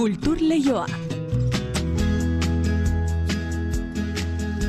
Kultur Leioa.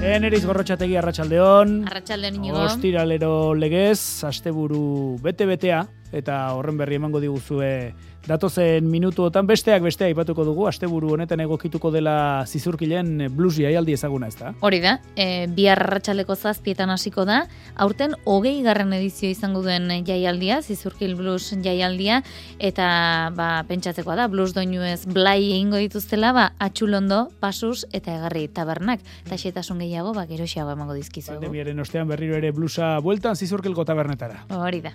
Eneriz gorrotxategi arratsaldeon. Arratsaldeon inigo. Ostiralero legez, asteburu bete-betea, eta horren berri emango diguzue datozen minutuotan besteak bestea aipatuko dugu, asteburu honetan egokituko dela zizurkilen blues jaialdi ezaguna ez da? Hori da, e, bihar arratsaleko zazpietan hasiko da, aurten hogei garren edizio izango duen jaialdia, zizurkil blues jaialdia, eta ba, pentsatzekoa da, blues doinu ez blai egingo dituztela, ba, atxulondo, pasus eta egarri tabernak, eta xetasun gehiago, ba, geroxiago emango dizkizu. Pandemiaren ostean berriro ere bluesa bueltan zizurkilko tabernetara. Hori da.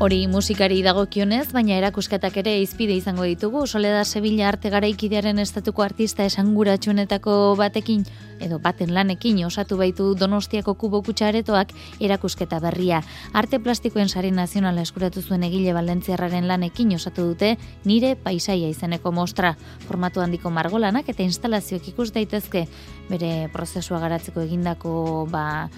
Hori musikari dagokionez, baina erakusketak ere izpide izango ditugu. Soledad Sevilla arte garaikidearen estatuko artista esanguratsuenetako batekin edo baten lanekin osatu baitu Donostiako kubo kutsaretoak erakusketa berria. Arte plastikoen sari nazionala eskuratu zuen egile Valentziarraren lanekin osatu dute nire paisaia izeneko mostra. Formatu handiko margolanak eta instalazioak ikus daitezke bere prozesua garatzeko egindako ba,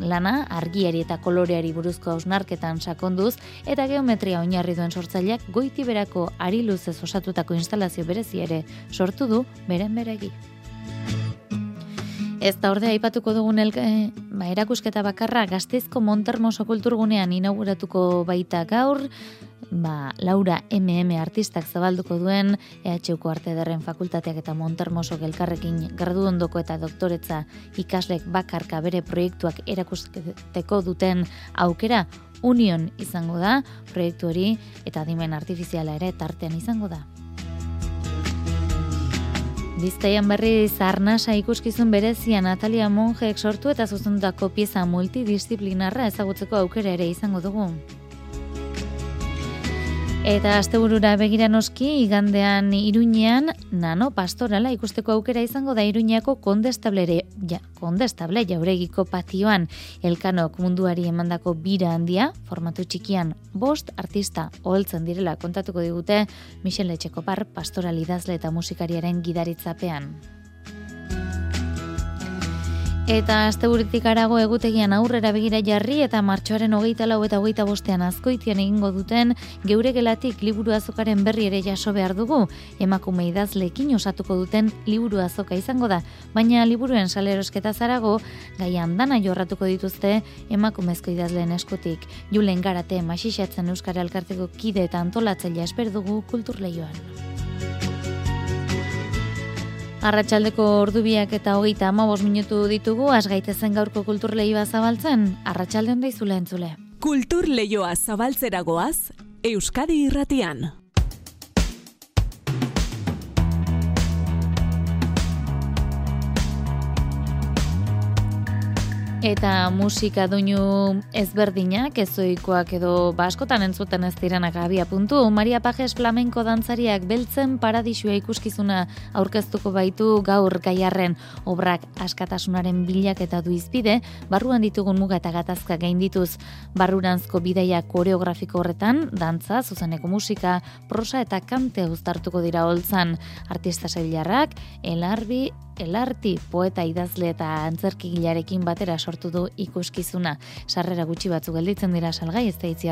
lana argiari eta koloreari buruzko hausnarketan sakonduz eta geometria oinarri duen sortzaileak goiti berako ari luzez osatutako instalazio berezi ere sortu du beren beregi. Ez da ordea aipatuko dugun elke, ba, erakusketa bakarra gazteizko Montermoso kulturgunean inauguratuko baita gaur, ba, Laura MM artistak zabalduko duen EHUko Arte Derren Fakultateak eta Montermoso gelkarrekin gradu ondoko eta doktoretza ikaslek bakarka bere proiektuak erakusteko duten aukera union izango da, proiektu hori eta dimen artifiziala ere tartean izango da. Bizkaian berri zarnasa ikuskizun berezia Natalia Mongeek sortu eta zuzendutako pieza multidisciplinarra ezagutzeko aukera ere izango dugu. Eta asteburura begira noski igandean Iruñean nano pastorala ikusteko aukera izango da Iruñako kondestablere ja, kondestable jauregiko patioan elkanok munduari emandako bira handia formatu txikian bost artista oheltzen direla kontatuko digute Michel Etxekopar pastoralidazle eta musikariaren gidaritzapean. Eta asteburitik arago egutegian aurrera begira jarri eta martxoaren hogeita lau eta hogeita bostean azkoitian egingo duten geure gelatik liburu azokaren berri ere jaso behar dugu. Emakume idazlekin osatuko duten liburu azoka izango da, baina liburuen salerosketa zarago gaian dana jorratuko dituzte emakumezko idazleen eskutik. Julen garate masixatzen Euskara Elkarteko kide eta antolatzailea esper dugu kulturleioan. Arratxaldeko ordubiak eta hogeita amabos minutu ditugu, asgaitezen gaurko kultur lehioa zabaltzen, arratsalde honda izule entzule. Kultur lehioa zabaltzeragoaz, Euskadi irratian. Eta musika duinu ezberdinak, ezoikoak edo baskotan entzuten ez direnak abia puntu. Maria Pajes flamenko dantzariak beltzen paradisua ikuskizuna aurkeztuko baitu gaur gaiarren obrak askatasunaren bilak eta du izbide, barruan ditugun muga eta gatazka gaindituz barruranzko bidaia koreografiko horretan, dantza, zuzeneko musika, prosa eta kante uztartuko dira holtzan artista zeilarrak, elarbi, elarti poeta idazle eta antzerkigilarekin batera sortu du ikuskizuna. Sarrera gutxi batzu gelditzen dira salgai ez da itzi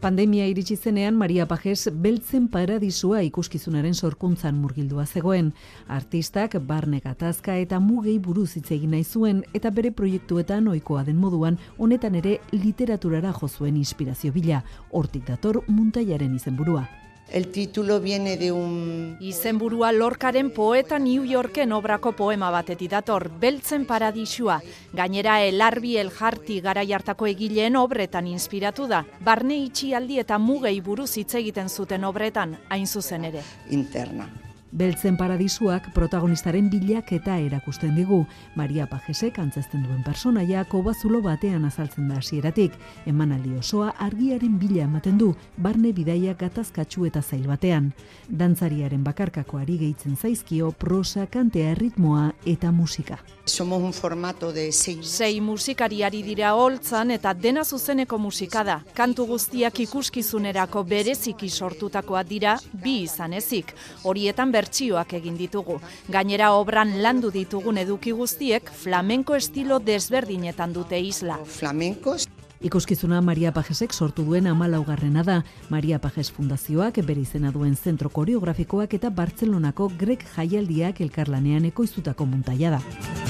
Pandemia iritsi zenean Maria Pajes beltzen paradisua ikuskizunaren sorkuntzan murgildua zegoen. Artistak barne gatazka eta mugei buruz hitz egin nahi zuen eta bere proiektuetan ohikoa den moduan honetan ere literaturara jo zuen inspirazio bila. Hortik dator muntaiaren izenburua. El título viene de un... Izenburua lorkaren poeta New Yorken obrako poema batetik dator, Beltzen Paradisua. Gainera, elarbi eljarti gara jartako egileen obretan inspiratu da. Barne itxialdi eta mugei buruz hitz egiten zuten obretan, hain zuzen ere. Interna. Beltzen paradisuak protagonistaren bilak eta erakusten digu. Maria Pajesek antzesten duen personaia kobazulo batean azaltzen da hasieratik. Emanaldi osoa argiaren bila ematen du, barne bidaia gatazkatsu eta zail batean. Dantzariaren bakarkakoari gehitzen zaizkio prosa, kantea, ritmoa eta musika. Somos un formato de seis... Sei musikariari dira holtzan eta dena zuzeneko musika da. Kantu guztiak ikuskizunerako bereziki sortutakoa dira bi izan ezik. Horietan bertsioak egin ditugu. Gainera obran landu ditugun eduki guztiek flamenko estilo desberdinetan dute isla. Flamencos. Ikuskizuna Maria Pajesek sortu duen amalaugarrena da. Maria Pajes Fundazioak bere izena duen zentro koreografikoak eta Bartzelonako Grek jaialdiak elkarlanean ekoiztutako muntaia da.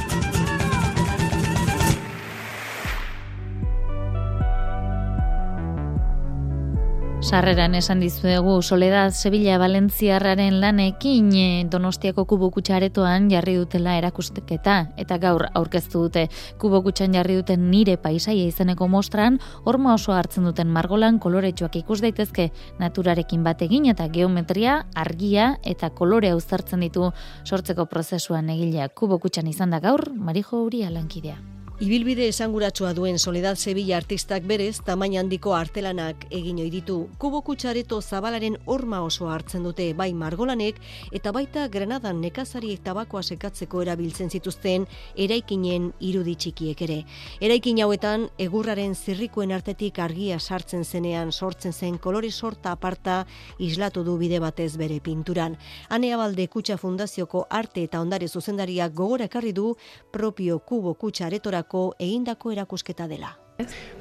Sarreran esan dizuegu Soledad Sevilla Valentziarraren lanekin eh, Donostiako kubokutxaretoan jarri dutela erakusteketa eta gaur aurkeztu dute kubokutxan jarri duten nire paisaia izeneko mostran horma oso hartzen duten margolan koloretsuak ikus daitezke naturarekin bat egin eta geometria, argia eta kolorea uztartzen ditu sortzeko prozesuan egilea kubokutxan izan da gaur Marijo Uria lankidea. Ibilbide esanguratsua duen Soledad Sevilla artistak berez, tamaina handiko artelanak egin ohi ditu. Kubo kutsareto zabalaren horma oso hartzen dute bai margolanek eta baita Granadan nekazari tabakoa sekatzeko erabiltzen zituzten eraikinen irudi txikiek ere. Eraikin hauetan egurraren zirrikuen artetik argia sartzen zenean sortzen zen kolore sorta aparta islatu du bide batez bere pinturan. Anea Balde Kutxa Fundazioko arte eta ondare zuzendariak gogora ekarri du propio kubo kutsaretora egindako erakusketa dela.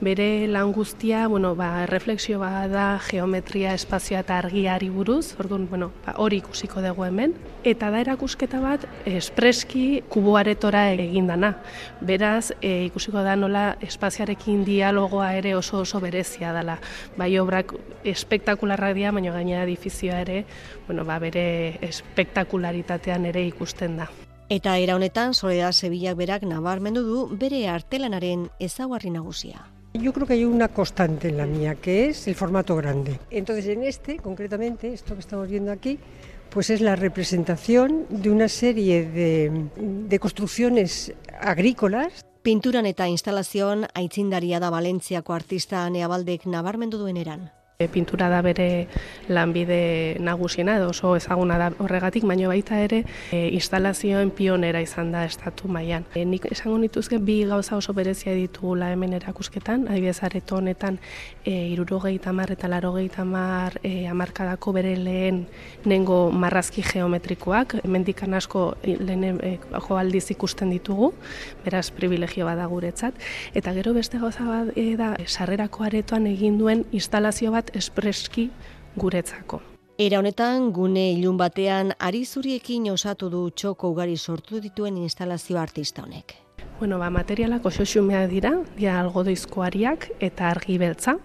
Bere lan guztia, bueno, ba, refleksio bat da geometria, espazioa eta argiari buruz, orduan, bueno, ba, hori ikusiko dugu hemen. Eta da erakusketa bat, espreski kuboaretora egindana. Beraz, e, ikusiko da nola espaziarekin dialogoa ere oso oso berezia dela. Bai obrak espektakularrak dira, baina gainera edifizioa ere, bueno, ba, bere espektakularitatean ere ikusten da. Eta era honetan Soledad Sevillak berak nabarmendu du bere artelanaren ezaugarri nagusia. Yo creo que hay una constante en la mía, que es el formato grande. Entonces, en este, concretamente, esto que estamos viendo aquí, pues es la representación de una serie de, de construcciones agrícolas. Pinturan eta instalazioan aitzindaria da Valentziako artista Anea Baldek nabarmendu duen eran. E, pintura da bere lanbide nagusiena edo oso ezaguna da horregatik, baino baita ere e, instalazioen pionera izan da estatu mailan. E, nik esango nituzke bi gauza oso berezia ditugula hemen erakusketan, adibidez areto honetan e, irurogei tamar eta larogei tamar e, amarkadako bere lehen nengo marrazki geometrikoak, hemendikan asko lehen e, jo aldiz ikusten ditugu, beraz privilegio bada guretzat, eta gero beste gauza bat e, da sarrerako aretoan egin duen instalazio bat espreski guretzako. Era honetan, gune ilun batean, ari zuriekin osatu du txoko ugari sortu dituen instalazio artista honek. Bueno, ba, materialak oso xumea dira, dira algodoizkoariak eta argi beltza,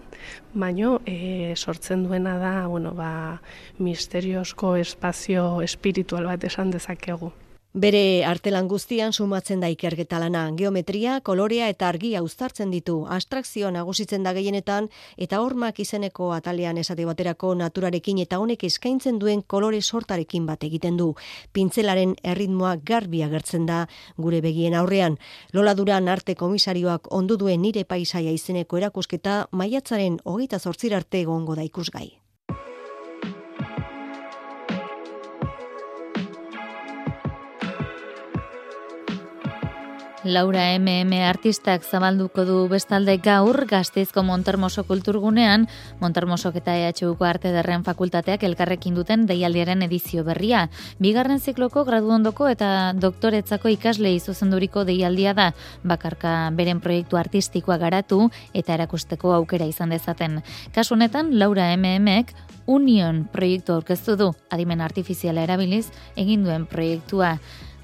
baino e, sortzen duena da, bueno, ba, misteriosko espazio espiritual bat esan dezakegu. Bere artelan guztian sumatzen da ikerketa lana, geometria, kolorea eta argia uztartzen ditu, abstrakzio nagusitzen da gehienetan eta hormak izeneko atalean esate baterako naturarekin eta honek eskaintzen duen kolore sortarekin bat egiten du. Pintzelaren erritmoa garbi agertzen da gure begien aurrean. Lola Duran arte komisarioak ondu duen nire paisaia izeneko erakusketa maiatzaren hogeita zortzir arte egongo da ikusgai. Laura MM artistak zabalduko du bestalde gaur Gasteizko Montermoso kulturgunean, Montermosok eta EHUko Arte Derren Fakultateak elkarrekin duten deialdiaren edizio berria. Bigarren zikloko graduondoko eta doktoretzako ikasle izuzenduriko deialdia da, bakarka beren proiektu artistikoa garatu eta erakusteko aukera izan dezaten. Kasu honetan, Laura MMek Union proiektu aurkeztu du, adimen artifiziala erabiliz, egin duen proiektua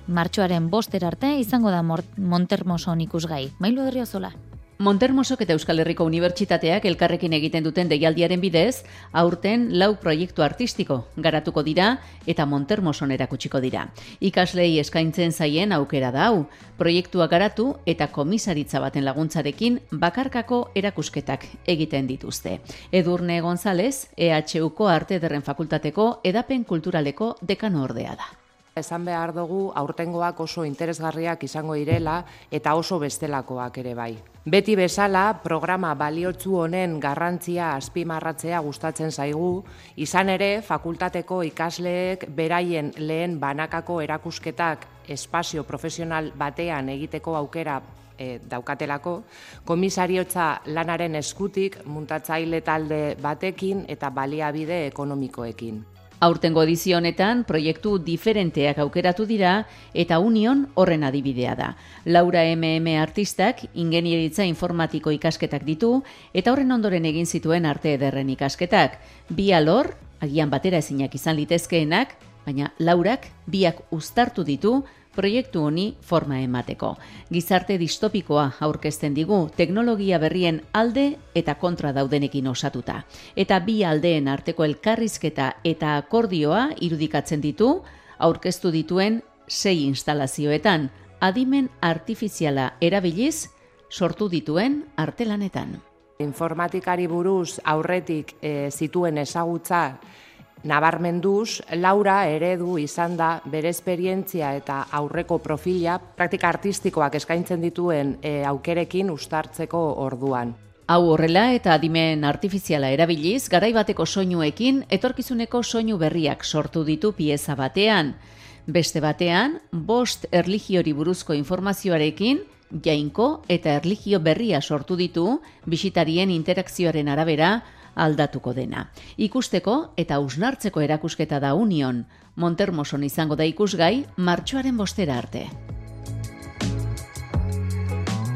martxoaren boster arte izango da Montermoson ikusgai. Mailu Derriozola. Montermosok eta Euskal Herriko Unibertsitateak elkarrekin egiten duten deialdiaren bidez, aurten lau proiektu artistiko garatuko dira eta Montermoson erakutsiko dira. Ikaslei eskaintzen zaien aukera da hau, proiektua garatu eta komisaritza baten laguntzarekin bakarkako erakusketak egiten dituzte. Edurne González, EHUko Arte Derren Fakultateko edapen kulturaleko dekano ordea da. Esan behar dugu aurtengoak oso interesgarriak izango direla eta oso bestelakoak ere bai. Beti bezala, programa baliotzu honen garrantzia azpimarratzea gustatzen zaigu, izan ere, fakultateko ikasleek beraien lehen banakako erakusketak espazio profesional batean egiteko aukera e, daukatelako, komisariotza lanaren eskutik muntatzaile talde batekin eta baliabide ekonomikoekin. Aurtengo edizio honetan proiektu diferenteak aukeratu dira eta Union horren adibidea da. Laura MM artistak ingenieritza informatiko ikasketak ditu eta horren ondoren egin zituen arte ederren ikasketak. Bi alor, agian batera ezinak izan litezkeenak, baina Laurak biak uztartu ditu proiektu honi forma emateko. Gizarte distopikoa aurkezten digu teknologia berrien alde eta kontra daudenekin osatuta. Eta bi aldeen arteko elkarrizketa eta akordioa irudikatzen ditu aurkeztu dituen sei instalazioetan adimen artifiziala erabiliz sortu dituen artelanetan. Informatikari buruz aurretik e, zituen ezagutza nabarmenduz, Laura eredu izan da bere esperientzia eta aurreko profila praktika artistikoak eskaintzen dituen e, aukerekin ustartzeko orduan. Hau horrela eta adimen artifiziala erabiliz, garaibateko soinuekin etorkizuneko soinu berriak sortu ditu pieza batean. Beste batean, bost erligiori buruzko informazioarekin, jainko eta erligio berria sortu ditu, bisitarien interakzioaren arabera, aldatuko dena. Ikusteko eta usnartzeko erakusketa da Union, Montermoson izango da ikusgai martxoaren bostera arte.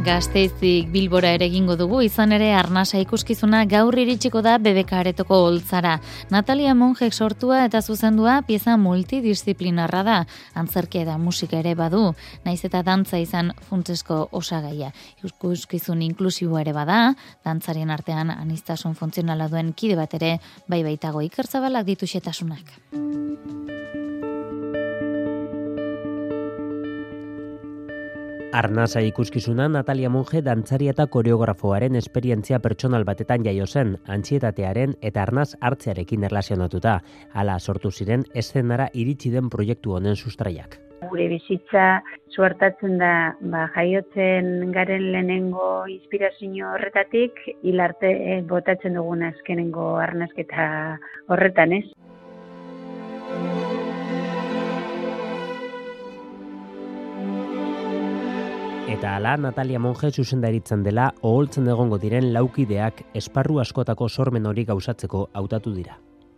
Gazteizik bilbora ere egingo dugu, izan ere arnasa ikuskizuna gaur iritsiko da bebeka aretoko holtzara. Natalia Monjek sortua eta zuzendua pieza multidisciplinarra da, antzerkia da musika ere badu, naiz eta dantza izan funtzesko osagaia. Ikuskizun inklusibo ere bada, dantzarien artean anistasun funtzionala duen kide bat ere, bai baitago ikertzabalak ditu xetasunak. Arnasa ikuskizuna Natalia Monge dantzari eta koreografoaren esperientzia pertsonal batetan jaio zen, antxietatearen eta arnaz hartzearekin erlazionatuta, hala sortu ziren eszenara iritsi den proiektu honen sustraiak. Gure bizitza suertatzen da ba, jaiotzen garen lehenengo inspirazio horretatik, hilarte eh, botatzen dugun azkenengo arnazketa horretan ez. Eta ala Natalia Monge zuzendaritzen dela oholtzen egongo diren laukideak esparru askotako sormen hori gauzatzeko hautatu dira.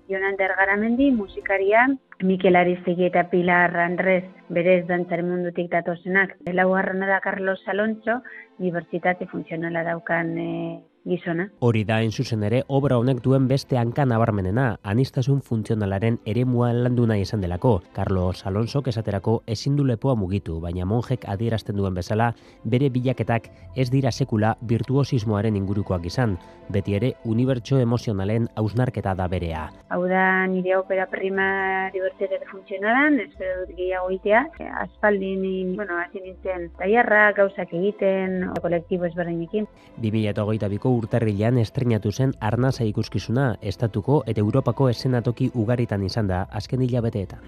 Jonander Garamendi, musikaria, Mikel Aristegi eta Pilar Andres berez dantzaren mundutik datozenak. Laugarren da Carlos Alonso, diversitate funtzionala daukan e, gizona. Hori da in zuzen ere obra honek duen beste hanka nabarmenena, anistasun funtzionalaren eremua landu nahi izan delako. Carlos Alonso esaterako ezin du lepoa mugitu, baina monjek adierazten duen bezala bere bilaketak ez dira sekula virtuosismoaren ingurukoak izan, beti ere unibertso emozionalen hausnarketa da berea. Hau da nire opera prima diversitate funtzionalan, espero dut gehiago itea. Aspaldin, bueno, hasi nintzen taiarra, gauzak egiten, kolektibo ezberdinekin. 2022ko urtarrilean estrenatu zen arnaza ikuskizuna estatuko eta Europako esenatoki ugaritan izan da azken hilabeteetan.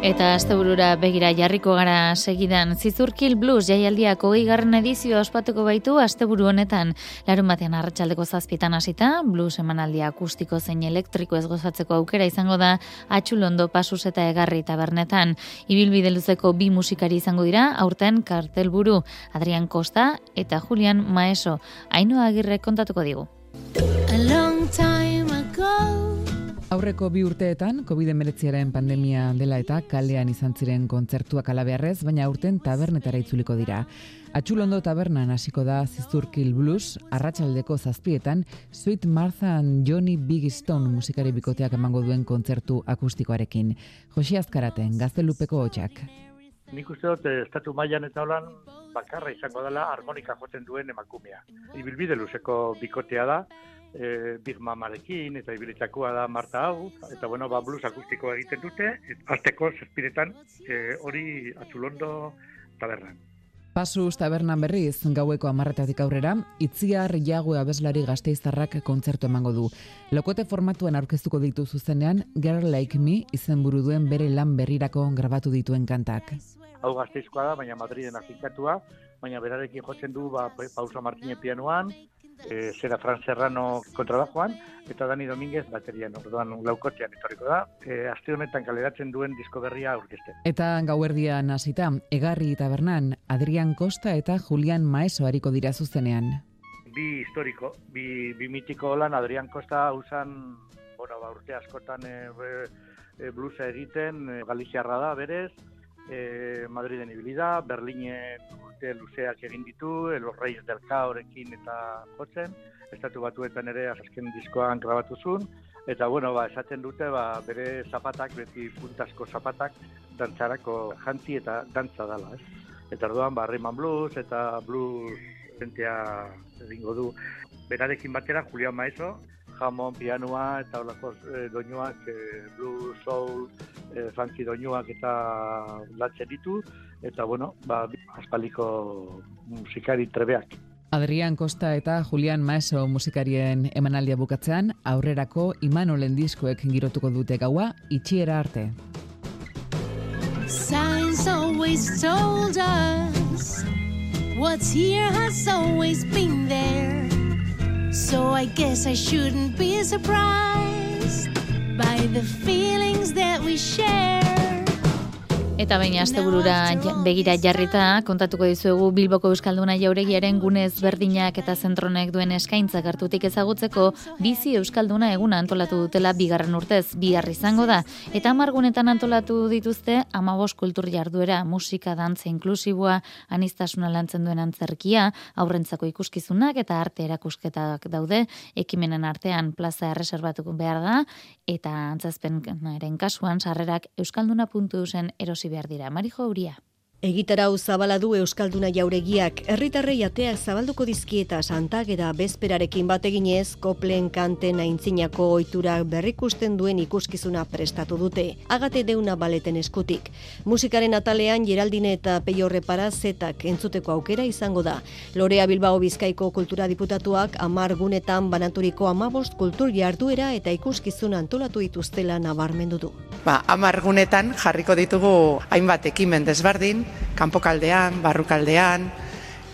Eta asteburura begira jarriko gara segidan Zizurkil Blues jaialdiak hogei garren edizioa ospatuko baitu asteburu honetan. Larun batean arratsaldeko zazpitan hasita, blues emanaldia akustiko zein elektriko ez gozatzeko aukera izango da atxulondo pasus eta egarri tabernetan. Ibilbide luzeko bi musikari izango dira, aurten kartelburu Adrian Costa eta Julian Maeso. Ainoa agirre kontatuko digu. A long time ago Aurreko bi urteetan, COVID-19 pandemia dela eta kalean izan ziren kontzertuak alabearrez, baina aurten tabernetara itzuliko dira. Atxulondo tabernan hasiko da Zizurkil Blues, arratsaldeko zazpietan, Sweet Martha and Johnny Big Stone musikari bikoteak emango duen kontzertu akustikoarekin. Josi Azkaraten, gaztelupeko hotxak. Nik uste dut, eh, estatu mailan eta holan, bakarra izango dela harmonika joten duen emakumea. Ibilbide luzeko bikotea da, e, Big Mamarekin eta ibilitakoa da Marta hau, eta bueno, ba, blues akustiko egiten dute, azteko zazpiretan e, hori atzulondo tabernan. Pasus tabernan berriz, gaueko amarretatik aurrera, itziar jago abeslari gazteiztarrak kontzertu emango du. Lokote formatuan aurkeztuko ditu zuzenean, Girl Like Me izen duen bere lan berrirako grabatu dituen kantak. Hau gazteizkoa da, baina Madriden afinkatua, baina berarekin jotzen du ba, Pausa Martínez pianoan, e, zera Fran Serrano kontrabajoan, eta Dani Dominguez baterian, orduan laukotzean etorriko da, e, aste honetan kaleratzen duen disko berria aurkezten. Eta gauerdian hasita, Egarri Tabernan, Adrian Costa eta Julian Maeso hariko dira zuzenean. Bi historiko, bi, bi mitiko lan Adrian Costa usan, bueno, ba, urte askotan e, e, blusa egiten, e, Galiziarra da berez, e, Madriden ibilida, Berlinen urte luzeak egin ditu, Los Reyes del Caorekin eta jotzen, estatu batuetan ere azken diskoan grabatu zuen, eta bueno, ba, esaten dute ba, bere zapatak, beti puntasko zapatak, dantzarako jantzi eta dantza dela, ez? Eta orduan, ba, Rayman Blues eta Blues zentea egingo du. Berarekin batera, Julian Maeso, jamon, pianoa eta olako e, doinuak, e, blues, soul, e, funky doinuak eta latzen ditu, eta bueno, ba, aspaliko musikari trebeak. Adrian Costa eta Julian Maeso musikarien emanaldia bukatzean, aurrerako Imanolen diskoek girotuko dute gaua, itxiera arte. Science always told us What's here has always been there So I guess I shouldn't be surprised By the feelings that we share Eta baina asteburura begira jarrita kontatuko dizuegu Bilboko Euskalduna jauregiaren gune ezberdinak eta zentronek duen eskaintza hartutik ezagutzeko bizi Euskalduna eguna antolatu dutela bigarren urtez. Bihar izango da. Eta amargunetan antolatu dituzte 15 kultur jarduera, musika, dantza inklusiboa, anistasuna lantzen duen antzerkia, aurrentzako ikuskizunak eta arte erakusketak daude, ekimenen artean plaza erreserbatuko behar da. Eta antzazpenaren kasuan sarrerak euskalduna.eusen erosi behar dira. Marijo Uria. Egitarau zabala du Euskalduna jauregiak, herritarrei ateak zabalduko dizkieta santageda bezperarekin bat eginez, koplen kanten aintzinako ohitura berrikusten duen ikuskizuna prestatu dute. Agate deuna baleten eskutik. Musikaren atalean Geraldine eta Peio Repara zetak entzuteko aukera izango da. Lorea Bilbao Bizkaiko kultura diputatuak amar gunetan banaturiko amabost kultur jarduera eta ikuskizuna antolatu dituztela nabarmendu du. Ba, amar gunetan jarriko ditugu hainbat ekimen desbardin, kanpokaldean, barrukaldean,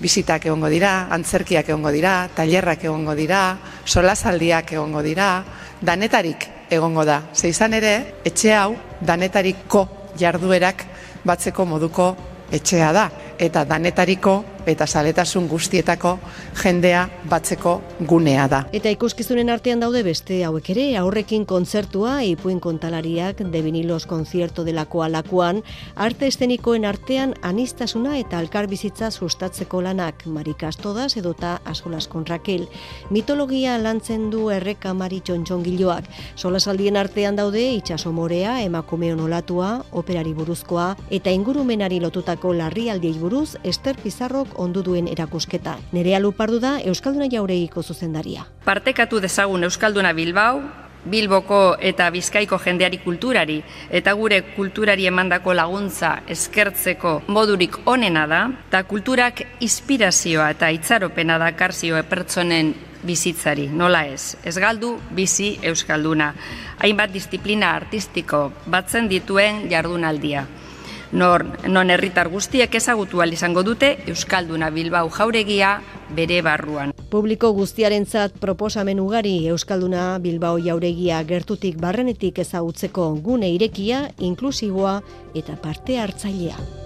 bizitak egongo dira, antzerkiak egongo dira, tailerrak egongo dira, solasaldiak egongo dira, danetarik egongo da. Ze izan ere, etxe hau danetariko jarduerak batzeko moduko etxea da eta danetariko eta saletasun guztietako jendea batzeko gunea da. Eta ikuskizunen artean daude beste hauek ere, aurrekin kontzertua, ipuin kontalariak, de vinilos konzierto delako alakuan, arte estenikoen artean anistasuna eta alkarbizitza sustatzeko lanak, marikas todas edota asolas konrakel. Mitologia lantzen du erreka mari txontxongiloak, solasaldien artean daude itxaso morea, emakumeon olatua, operari buruzkoa, eta ingurumenari lotutako larrialdiei buruz, Ester Pizarrok ondu duen erakusketa. Nerea Lupardu da Euskalduna jauregiko zuzendaria. Partekatu dezagun Euskalduna Bilbao, Bilboko eta Bizkaiko jendeari kulturari eta gure kulturari emandako laguntza eskertzeko modurik onena da, eta kulturak inspirazioa eta itzaropena da karzio pertsonen bizitzari, nola ez, ez galdu bizi Euskalduna. Hainbat disiplina artistiko batzen dituen jardunaldia nor, non herritar guztiek ezagutu izango dute Euskalduna Bilbao jauregia bere barruan. Publiko guztiarentzat proposamen ugari Euskalduna Bilbao jauregia gertutik barrenetik ezagutzeko gune irekia, inklusiboa eta parte hartzailea.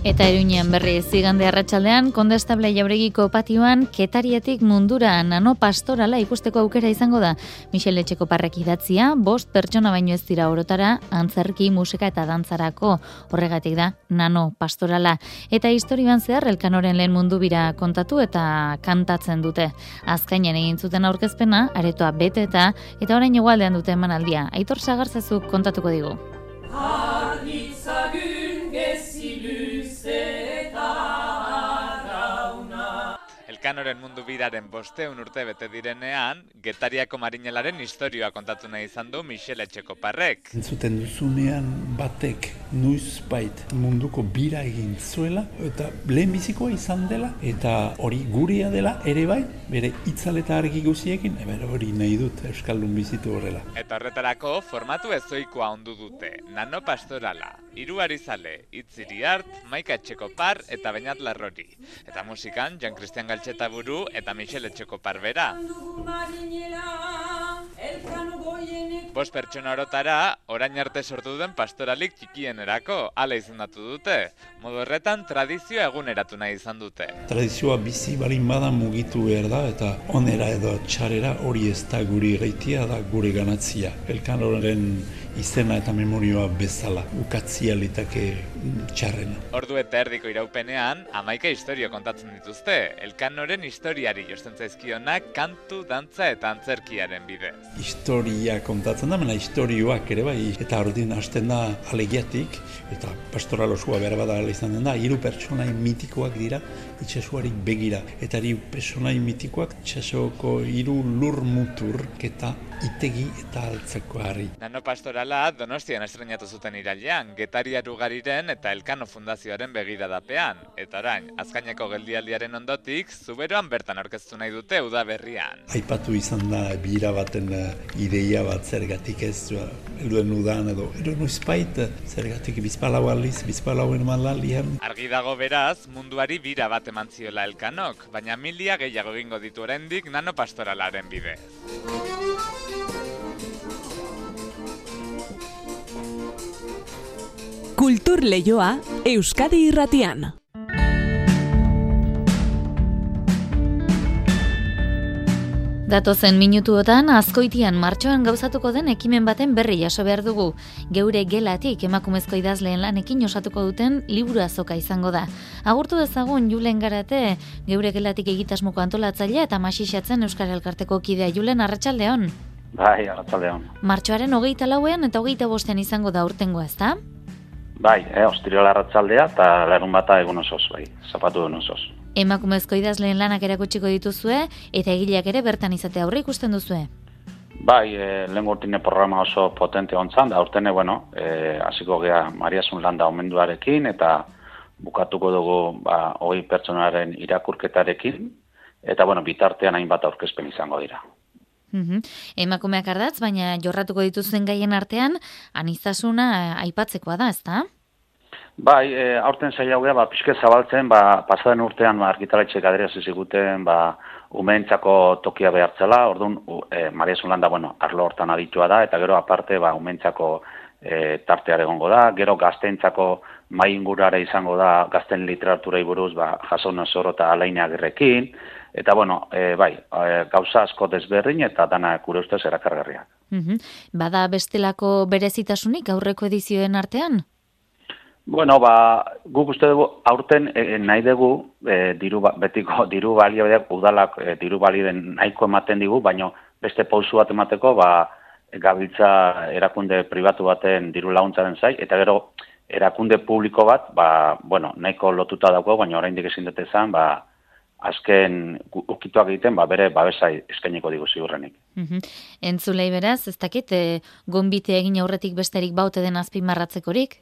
Eta eruinean berri zigande arratsaldean kondestable jauregiko patioan ketarietik mundura nano pastorala ikusteko aukera izango da. Michel Etxeko parrek idatzia, bost pertsona baino ez dira orotara, antzerki, musika eta dantzarako horregatik da nano pastorala. Eta historioan zehar elkanoren lehen mundu bira kontatu eta kantatzen dute. Azkainen egin zuten aurkezpena, aretoa bete eta eta orain egualdean dute emanaldia. Aitor Sagarzezuk kontatuko digu. Elkanoren mundu biraren bosteun urte bete direnean, Getariako marinelaren historioa kontatu nahi izan du Michele Etxeko parrek. Entzuten duzunean batek nuiz bait munduko bira egin zuela, eta lehen bizikoa izan dela, eta hori guria dela ere bai, bere itzaleta argi guziekin, eber hori nahi dut Euskaldun bizitu horrela. Eta horretarako formatu ezoikoa ondu dute, nano pastorala, iruari zale, itziri hart, maika etxeko par eta bainat larrori. Eta musikan, Jan Christian Galtxet Artaburu eta Michel Etxeko parbera. Bost pertsona orotara, orain arte sortu duen pastoralik txikienerako, ala izendatu dute. Modu horretan, tradizioa eguneratu nahi izan dute. Tradizioa bizi balin bada mugitu behar da eta onera edo txarera hori ez da guri gaitia da gure ganatzia. Elkan horren izena eta memorioa bezala ukatzia litake txarrena. Ordu eta erdiko iraupenean, amaika historio kontatzen dituzte. Elkanoren historiari josten zaizkionak kantu, dantza eta antzerkiaren bidez. Historia kontatzen da, mena historioak ere bai, eta ordin hasten da alegiatik, eta pastoral osua behar bada izan den da, hiru pertsonai mitikoak dira, itxasuarik begira. Eta hiru pertsonai mitikoak itxasuko hiru lur mutur, eta itegi eta altzeko harri. Nano pastorala donostian estrenatu zuten irailean, getariar ugariren eta elkano fundazioaren begiradapean. Eta orain, azkaineko geldialdiaren ondotik, zuberoan bertan aurkeztu nahi dute udaberrian. Aipatu izan da bira baten uh, ideia bat zergatik ez uh, elduen udan edo edo noizpait zergatik bizpalau aliz, bizpalauen malalian. Argi dago beraz, munduari bira bat eman ziola elkanok, baina milia gehiago egingo ditu oraindik nano pastoralaren bidez. Kultur Leioa Euskadi Irratian. Datozen minutuotan azkoitian martxoan gauzatuko den ekimen baten berri jaso behar dugu. Geure gelatik emakumezko idazleen lanekin osatuko duten liburu azoka izango da. Agurtu dezagun Julen Garate, geure gelatik egitasmoko antolatzailea eta masixatzen Euskara Elkarteko kidea Julen Arratsaldeon. Bai, Arratsaldeon. Martxoaren hogeita lauean eta hogeita bostean izango da urtengoa, ezta? Bai, eh, ostiriola arratsaldea eta larun bata egun osoz, bai, zapatu egun osoz. Emakumezko idazleen lanak erakutsiko dituzue eta egileak ere bertan izate aurre ikusten duzue. Bai, e, lehen gurtine programa oso potente ontzan, da urtene, bueno, e, hasiko gea Mariasun landa omenduarekin eta bukatuko dugu ba, hoi pertsonaren irakurketarekin, eta bueno, bitartean hainbat aurkezpen izango dira. Mm Emakumeak ardatz, baina jorratuko dituzuen gaien artean, aniztasuna aipatzekoa da, ezta? Bai, e, aurten gea, ba, pixke zabaltzen, ba, pasaden urtean ba, argitaletxe gadera ziziguten, ba, umentzako tokia behartzela, orduan, e, Maria Zulanda, bueno, arlo hortan aditua da, eta gero aparte, ba, umentzako e, tarteare egongo da, gero gaztentzako mai ingurare izango da, gazten literatura buruz, ba, jason zoro eta alaina gerrekin, eta bueno, e, bai, e, gauza asko desberdin eta dana gure ustez erakargarriak. Mm Bada bestelako berezitasunik aurreko edizioen artean? Bueno, ba, guk uste dugu aurten e, nahi dugu e, diru ba, betiko diru balioak udalak e, diru balioen nahiko ematen digu, baino beste pausu bat emateko ba gabiltza erakunde pribatu baten diru laguntzaren zai eta gero erakunde publiko bat, ba, bueno, nahiko lotuta dago, baina oraindik ezin dute izan, ba, azken ukituak egiten, ba, bere babesa eskaineko digu ziurrenik. Entzulei beraz, ez dakit, e, gombite egin aurretik besterik baute den azpimarratzekorik?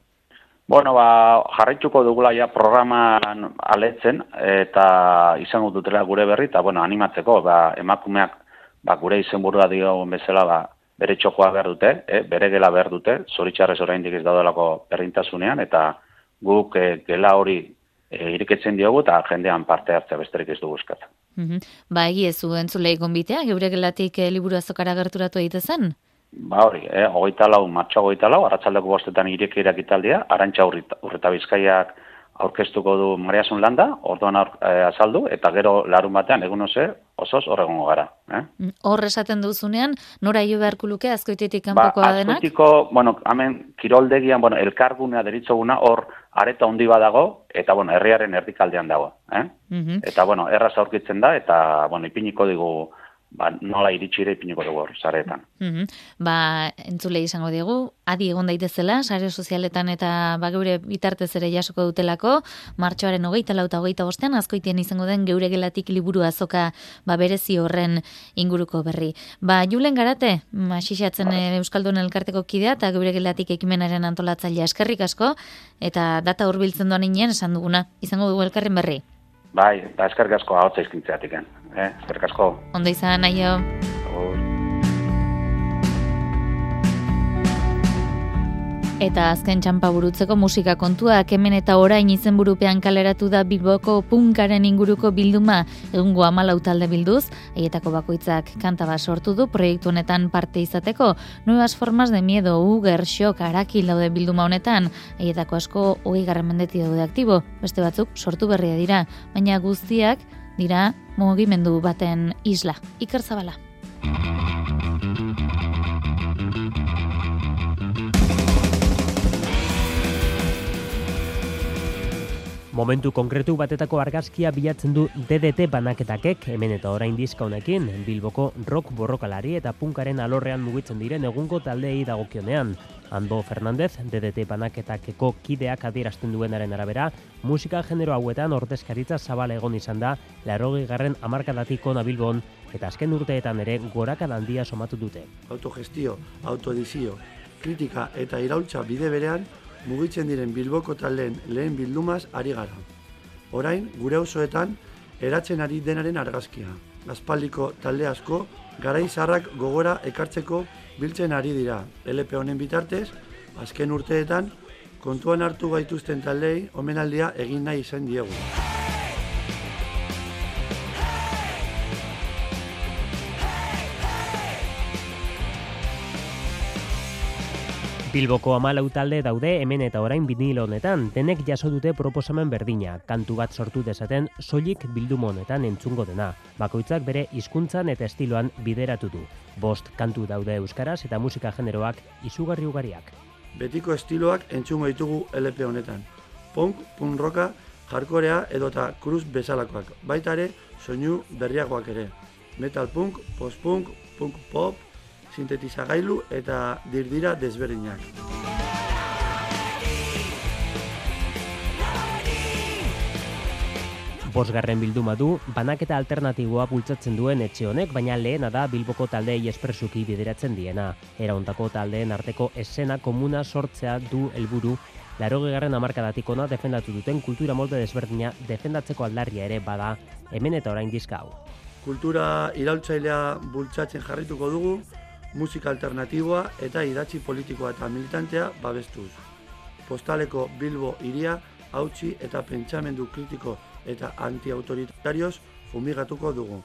Bueno, ba, jarraituko dugula ja programan aletzen eta izango dutela gure berri eta bueno, animatzeko, ba, emakumeak ba, gure izenburua dio bezala ba, bere txokoa behar dute, eh, bere gela behar dute, zoritxarrez oraindik ez daudelako berrintasunean eta guk eh, gela hori e, iriketzen diogu eta jendean parte hartzea besterik ez dugu eskatzen. Mm Ba, egi ez entzulei gonbitea, geure gelatik e, liburu azokara gerturatu egite zen? Ba hori, eh, hogeita lau, martxo hogeita lau, arratzaldeko bostetan ireki irakitaldea, arantxa urreta bizkaiak aurkeztuko du Mariasun landa, orduan aur, eh, azaldu, eta gero larun batean, egun oze, osoz horregongo gara. Eh? Mm, hor esaten duzunean, nora jo beharko luke azkoitetik kanpokoa ba, denak? Azkoitiko, bueno, hemen, kiroldegian, bueno, elkargunea deritzoguna, hor areta handi badago, eta, bueno, herriaren erdikaldean dago. Eh? Mm Eta, bueno, erraz aurkitzen da, eta, bueno, ipiniko digu ba, nola iritsi ere ipiniko dugu hor, saretan. Mm Ba, entzule izango digu, adi egon daitezela, sare sozialetan eta ba, geure bitartez ere jasoko dutelako, martxoaren hogeita lauta hogeita bostean, azkoitien izango den geure gelatik liburu azoka ba, berezi horren inguruko berri. Ba, julen garate, masixatzen ba. Euskaldun elkarteko kidea eta geure gelatik ekimenaren antolatzailea eskerrik asko, eta data hurbiltzen doan esan duguna, izango dugu elkarren berri. Bai, da eskerrik asko hau zaizkintzeatik, eh? eskerrik asko. Ondo izan, aio. Eta azken txampa burutzeko musika kontuak hemen eta orain izenburupean kaleratu da Bilboko punkaren inguruko bilduma egungo amalau talde bilduz, haietako bakoitzak kanta bat sortu du proiektu honetan parte izateko, nuevas formas de miedo, uger, xok, araki laude bilduma honetan, haietako asko hogei mendeti daude aktibo, beste batzuk sortu berria dira, baina guztiak dira mugimendu baten isla. Iker Zabala. Momentu konkretu batetako argazkia bilatzen du DDT banaketakek hemen eta orain dizka honekin Bilboko rock borrokalari eta punkaren alorrean mugitzen diren egungo taldeei dagokionean. Ando Fernandez, DDT banaketakeko kideak adierazten duenaren arabera, musika genero hauetan ordezkaritza zabal egon izan da, larogi garren amarkadatiko nabilbon, eta azken urteetan ere gorakan handia somatu dute. Autogestio, autoedizio, kritika eta iraultza bide berean, mugitzen diren Bilboko taldeen lehen bildumaz ari gara. Orain, gure auzoetan eratzen ari denaren argazkia. Aspaldiko talde asko, garai zarrak gogora ekartzeko biltzen ari dira. LP honen bitartez, azken urteetan, kontuan hartu gaituzten taldei omenaldia egin nahi izan diegu. Bilboko amalau talde daude hemen eta orain vinilo honetan, denek jaso dute proposamen berdina, kantu bat sortu dezaten soilik bildumo honetan entzungo dena. Bakoitzak bere hizkuntzan eta estiloan bideratu du. Bost kantu daude euskaraz eta musika generoak izugarri ugariak. Betiko estiloak entzungo ditugu LP honetan. Punk, punk roka, jarkorea edota cruz bezalakoak. Baita ere, soinu berriagoak ere. Metal punk, post punk, punk pop, sintetizagailu eta dirdira desberdinak. Bosgarren bilduma du, banaketa alternatiboa bultzatzen duen etxe honek, baina lehena da Bilboko taldeei espresuki bideratzen diena. Era ontako taldeen arteko esena komuna sortzea du helburu Laroge garren amarkadatik ona defendatu duten kultura molde desberdina defendatzeko aldarria ere bada hemen eta orain dizka hau. Kultura iraultzailea bultzatzen jarrituko dugu, musika alternatiboa eta idatzi politikoa eta militantea babestuz. Postaleko Bilbo iria hautsi eta pentsamendu kritiko eta antiautoritarioz fumigatuko dugu.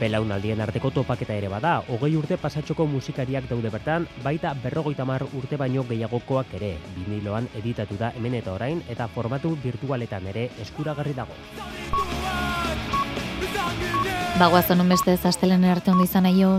Belaunaldien arteko topaketa ere bada, hogei urte pasatxoko musikariak daude bertan, baita berrogeita mar urte baino gehiagokoak ere, biniloan editatu da hemen eta orain, eta formatu virtualetan ere eskuragarri dago. Bagoazan unbeste ez astelen arte ondo izan aio.